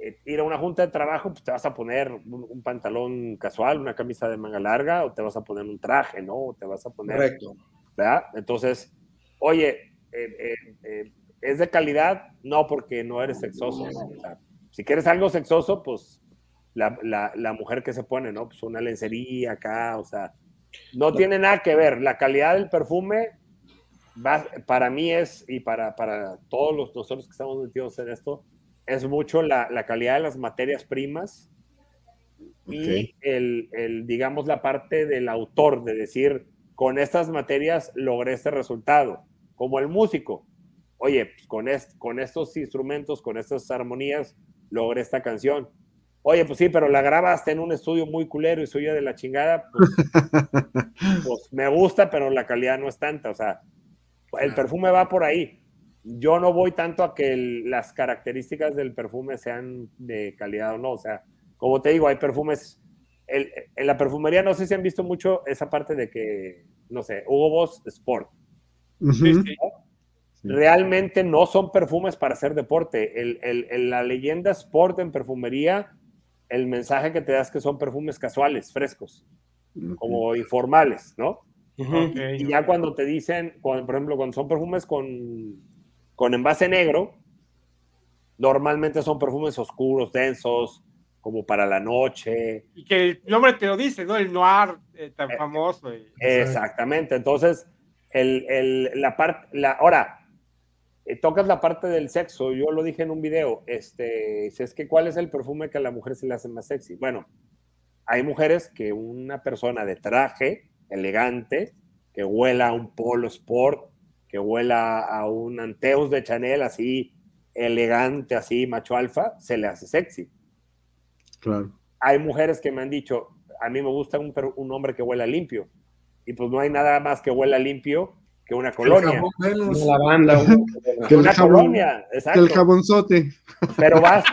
eh, ir a una junta de trabajo, pues te vas a poner un, un, pantalón casual, una camisa de manga larga, o te vas a poner un traje, ¿no? O te vas a poner. Correcto. ¿Verdad? Entonces, oye, eh, eh, ¿es de calidad? No, porque no eres sexoso. ¿no? O sea, si quieres algo sexoso, pues la, la, la, mujer que se pone, ¿no? Pues una lencería acá, o sea, no, no. tiene nada que ver. La calidad del perfume para mí es, y para, para todos los, nosotros que estamos metidos en esto, es mucho la, la calidad de las materias primas okay. y el, el, digamos, la parte del autor, de decir, con estas materias logré este resultado, como el músico. Oye, pues con, est con estos instrumentos, con estas armonías, logré esta canción. Oye, pues sí, pero la grabaste en un estudio muy culero y suya de la chingada, pues, pues, me gusta, pero la calidad no es tanta. O sea, el perfume va por ahí. Yo no voy tanto a que el, las características del perfume sean de calidad o no. O sea, como te digo, hay perfumes. El, en la perfumería no sé si han visto mucho esa parte de que, no sé, Hugo Boss Sport. Uh -huh. Realmente no son perfumes para hacer deporte. El, el, la leyenda Sport en perfumería el mensaje que te das que son perfumes casuales, frescos, como informales, ¿no? Okay. Y ya cuando te dicen, cuando, por ejemplo, cuando son perfumes con, con envase negro, normalmente son perfumes oscuros, densos, como para la noche. Y que el nombre te lo dice, ¿no? El noir eh, tan eh, famoso. Y... Exactamente. Entonces, el, el, la parte, la, ahora, eh, tocas la parte del sexo, yo lo dije en un video, este, es que cuál es el perfume que a la mujer se le hace más sexy. Bueno, hay mujeres que una persona de traje elegante, que huela a un polo sport, que huela a un Anteus de Chanel así elegante, así macho alfa, se le hace sexy. Claro. Hay mujeres que me han dicho, a mí me gusta un, un hombre que huela limpio, y pues no hay nada más que huela limpio que una colonia. Una lavanda. que una jabón, colonia, exacto. Que el jabonzote. Pero, vas,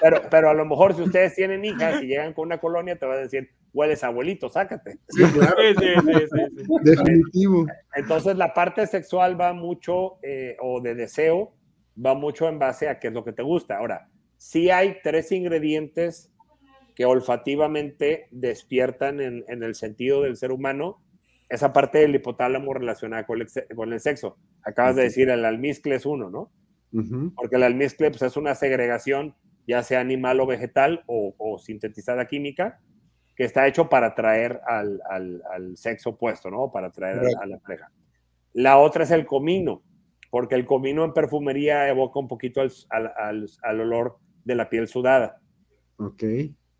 pero, pero a lo mejor si ustedes tienen hijas y llegan con una colonia, te va a decir, hueles abuelito, sácate. Sí, claro. Sí, sí, sí, Definitivo. Entonces la parte sexual va mucho, eh, o de deseo, va mucho en base a qué es lo que te gusta. Ahora, sí hay tres ingredientes que olfativamente despiertan en, el sentido del ser humano esa parte del hipotálamo relacionada con el, sexo. Acabas de decir, el almizcle es uno, ¿no? Porque el almizcle pues, es una segregación, ya sea animal o vegetal o, sintetizada química, que está hecho para atraer al, sexo opuesto, ¿no? Para atraer a, la pareja. La otra es el comino, porque el comino en perfumería evoca un poquito al, olor de la piel sudada. Ok.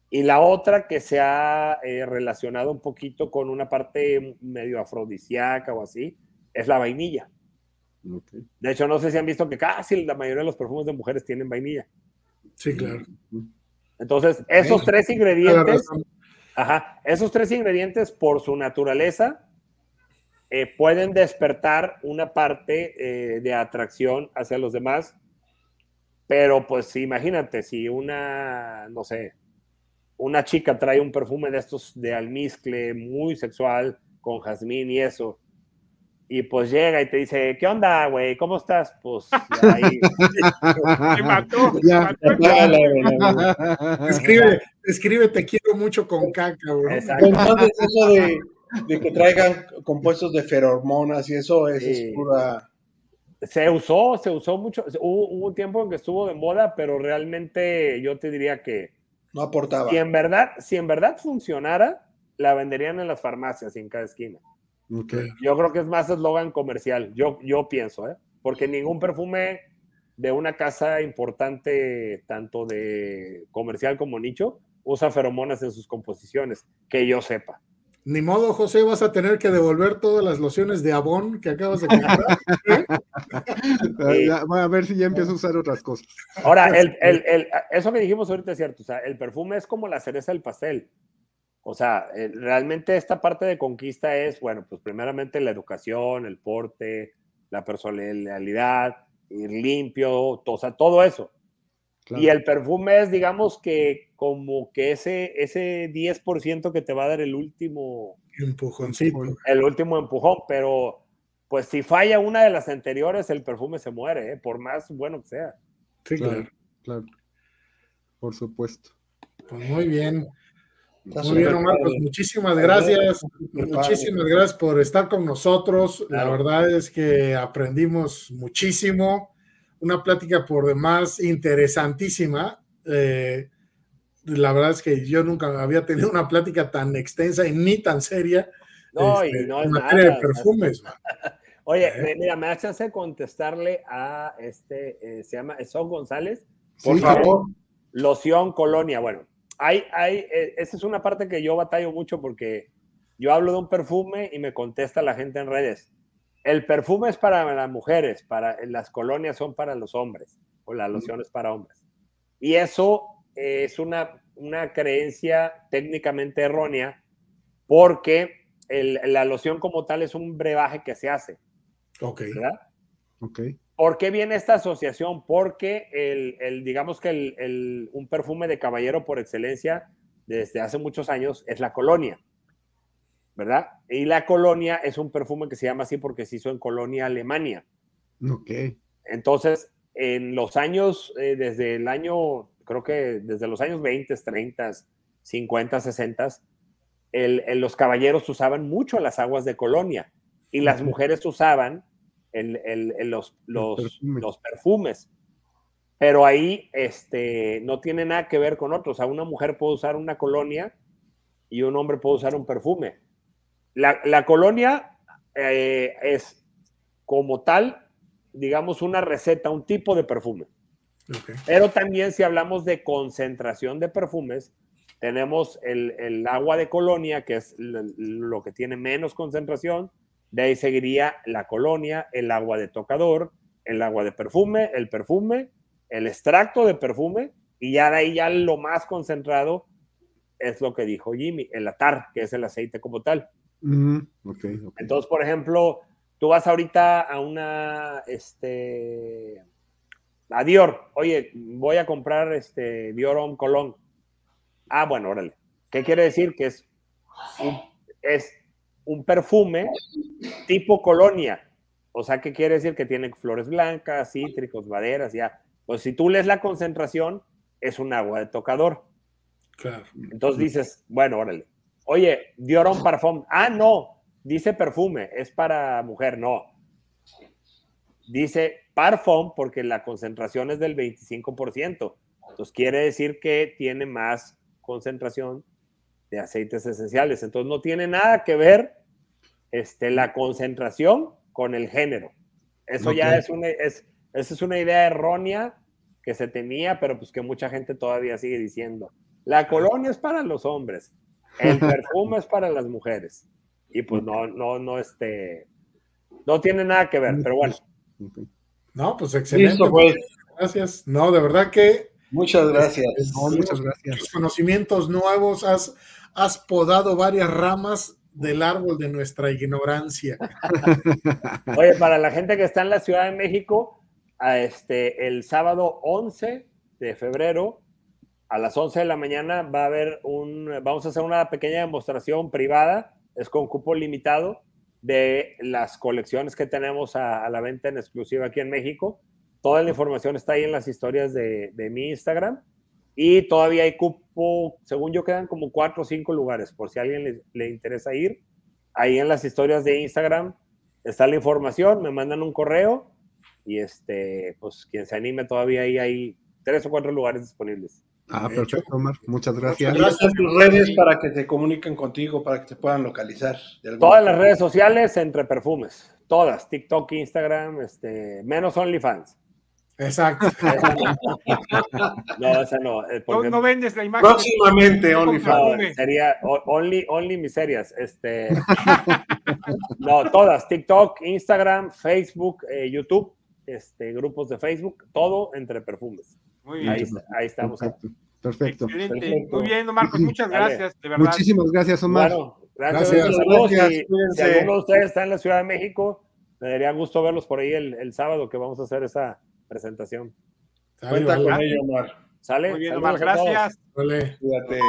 Y la otra que se ha eh, relacionado un poquito con una parte medio afrodisíaca o así, es la vainilla. De hecho, no sé si han visto que casi la mayoría de los perfumes de mujeres tienen vainilla. Sí, claro. Entonces, esos tres ingredientes, ajá, esos tres ingredientes por su naturaleza eh, pueden despertar una parte eh, de atracción hacia los demás. Pero pues imagínate, si una, no sé, una chica trae un perfume de estos de almizcle muy sexual con jazmín y eso, y pues llega y te dice, ¿qué onda, güey? ¿Cómo estás? Pues ahí. mató. escribe, escribe, te quiero mucho con caca, güey. Entonces eso de, de, que traigan compuestos de feromonas y eso es, pura... Se usó, se usó mucho. Hubo, hubo, un tiempo en que estuvo de moda, pero realmente yo te diría que... No aportaba. Si en verdad, si en verdad funcionara, la venderían en las farmacias y en cada esquina. Yo creo que es más eslogan comercial, yo, yo pienso, ¿eh? porque ningún perfume de una casa importante, tanto de comercial como nicho, usa feromonas en sus composiciones, que yo sepa. Ni modo, José, vas a tener que devolver todas las lociones de Avon que acabas de comprar. a ver si ya empiezo a usar otras cosas. Ahora, el, el, el, eso que dijimos ahorita es cierto. O sea, el perfume es como la cereza del pastel. O sea, eh, realmente esta parte de conquista es, bueno, pues primeramente la educación, el porte, la personalidad, ir limpio, o sea, todo eso. Y el perfume es, digamos que como que ese, ese 10% que te va a dar el último empujoncito. El último empujón, pero pues si falla una de las anteriores, el perfume se muere, ¿eh? por más bueno que sea. Sí, claro. claro. Por supuesto. Pues muy bien. Muy bien, Omar, pues muchísimas gracias. Muchísimas gracias por estar con nosotros. La verdad es que aprendimos muchísimo. Una plática por demás interesantísima. Eh, la verdad es que yo nunca había tenido una plática tan extensa y ni tan seria. No, y este, no es nada, de perfumes. Oye, eh. mira, me da chance de contestarle a este, eh, se llama Son González. Por favor. Loción Colonia. Bueno, hay, hay, eh, esa es una parte que yo batallo mucho porque yo hablo de un perfume y me contesta la gente en redes. El perfume es para las mujeres, para las colonias son para los hombres, o la loción es para hombres. Y eso es una, una creencia técnicamente errónea porque la loción como tal es un brebaje que se hace. Ok. ¿Verdad? Ok. ¿Por qué viene esta asociación? Porque el, digamos que el, un perfume de caballero por excelencia desde hace muchos años es la colonia, ¿verdad? Y la colonia es un perfume que se llama así porque se hizo en Colonia, Alemania. Ok. Entonces, en los años, eh, desde el año, creo que desde los años 20, 30, 50, 60, los caballeros usaban mucho las aguas de colonia y las mujeres usaban los, los, perfumes. Pero ahí este, no tiene nada que ver con otros. O sea, una mujer puede usar una colonia y un hombre puede usar un perfume. La, colonia eh, es como tal, digamos, una receta, un tipo de perfume. Pero también si hablamos de concentración de perfumes, tenemos el, el agua de colonia, que es lo que tiene menos concentración, de ahí seguiría la colonia, el agua de tocador, el agua de perfume, el perfume, el extracto de perfume, y ya de ahí ya lo más concentrado es lo que dijo Jimmy, el atar, que es el aceite como tal. Entonces, por ejemplo, tú vas ahorita a una, este, a Dior, oye, voy a comprar este Dior Homme Cologne. Ah, bueno, órale. ¿Qué quiere decir? Que es, es un perfume tipo colonia. O sea, ¿qué quiere decir? Que tiene flores blancas, cítricos, maderas, ya. Pues si tú lees la concentración, es un agua de tocador. Entonces dices, bueno, órale. Oye, Dioron Parfum. Ah, no, dice perfume, es para mujer, no. Dice Parfum porque la concentración es del 25%. Entonces quiere decir que tiene más concentración de aceites esenciales. Entonces no tiene nada que ver este, la concentración con el género. Eso ya es una, es, esa es una idea errónea que se tenía, pero pues que mucha gente todavía sigue diciendo. La colonia es para los hombres, el perfume es para las mujeres. Y pues no, no, no, este, no tiene nada que ver, pero bueno. No, pues excelente. Gracias. No, de verdad que. Muchas gracias. muchas gracias. conocimientos nuevos, has, has podado varias ramas del árbol de nuestra ignorancia. Oye, para la gente que está en la Ciudad de México, a este, el sábado 11 de febrero a las 11 de la mañana va a haber un, vamos a hacer una pequeña demostración privada, es con cupo limitado, de las colecciones que tenemos a, la venta en exclusiva aquí en México. Toda la información está ahí en las historias de, de, mi Instagram. Y todavía hay cupo, según yo, quedan como cuatro o cinco lugares, por si a alguien le, le interesa ir. Ahí en las historias de Instagram está la información, me mandan un correo y este, pues quien se anime todavía ahí hay tres o cuatro lugares disponibles. Ah, perfecto, Omar. Muchas gracias. Gracias tus redes para que te comuniquen contigo, para que te puedan localizar. Todas las redes sociales entre perfumes. Todas. TikTok, Instagram, este, menos OnlyFans. Exacto. no, esa no. Eh, no, vendes la imagen. Próximamente OnlyFans. sería Only, only Miserias. Este, no, todas. TikTok, Instagram, Facebook, eh, YouTube, este, grupos de Facebook, todo entre perfumes. Muy bien. Ahí, estamos. Perfecto. Excelente. Muy bien, Marcos, muchas gracias, de verdad. Muchísimas gracias, Omar. gracias. gracias. Si, alguno de ustedes está en la Ciudad de México, me daría gusto verlos por ahí el, el sábado que vamos a hacer esa presentación. Cuenta con ello, Omar. ¿Sale? Muy bien, Omar, gracias. Vale. Cuídate.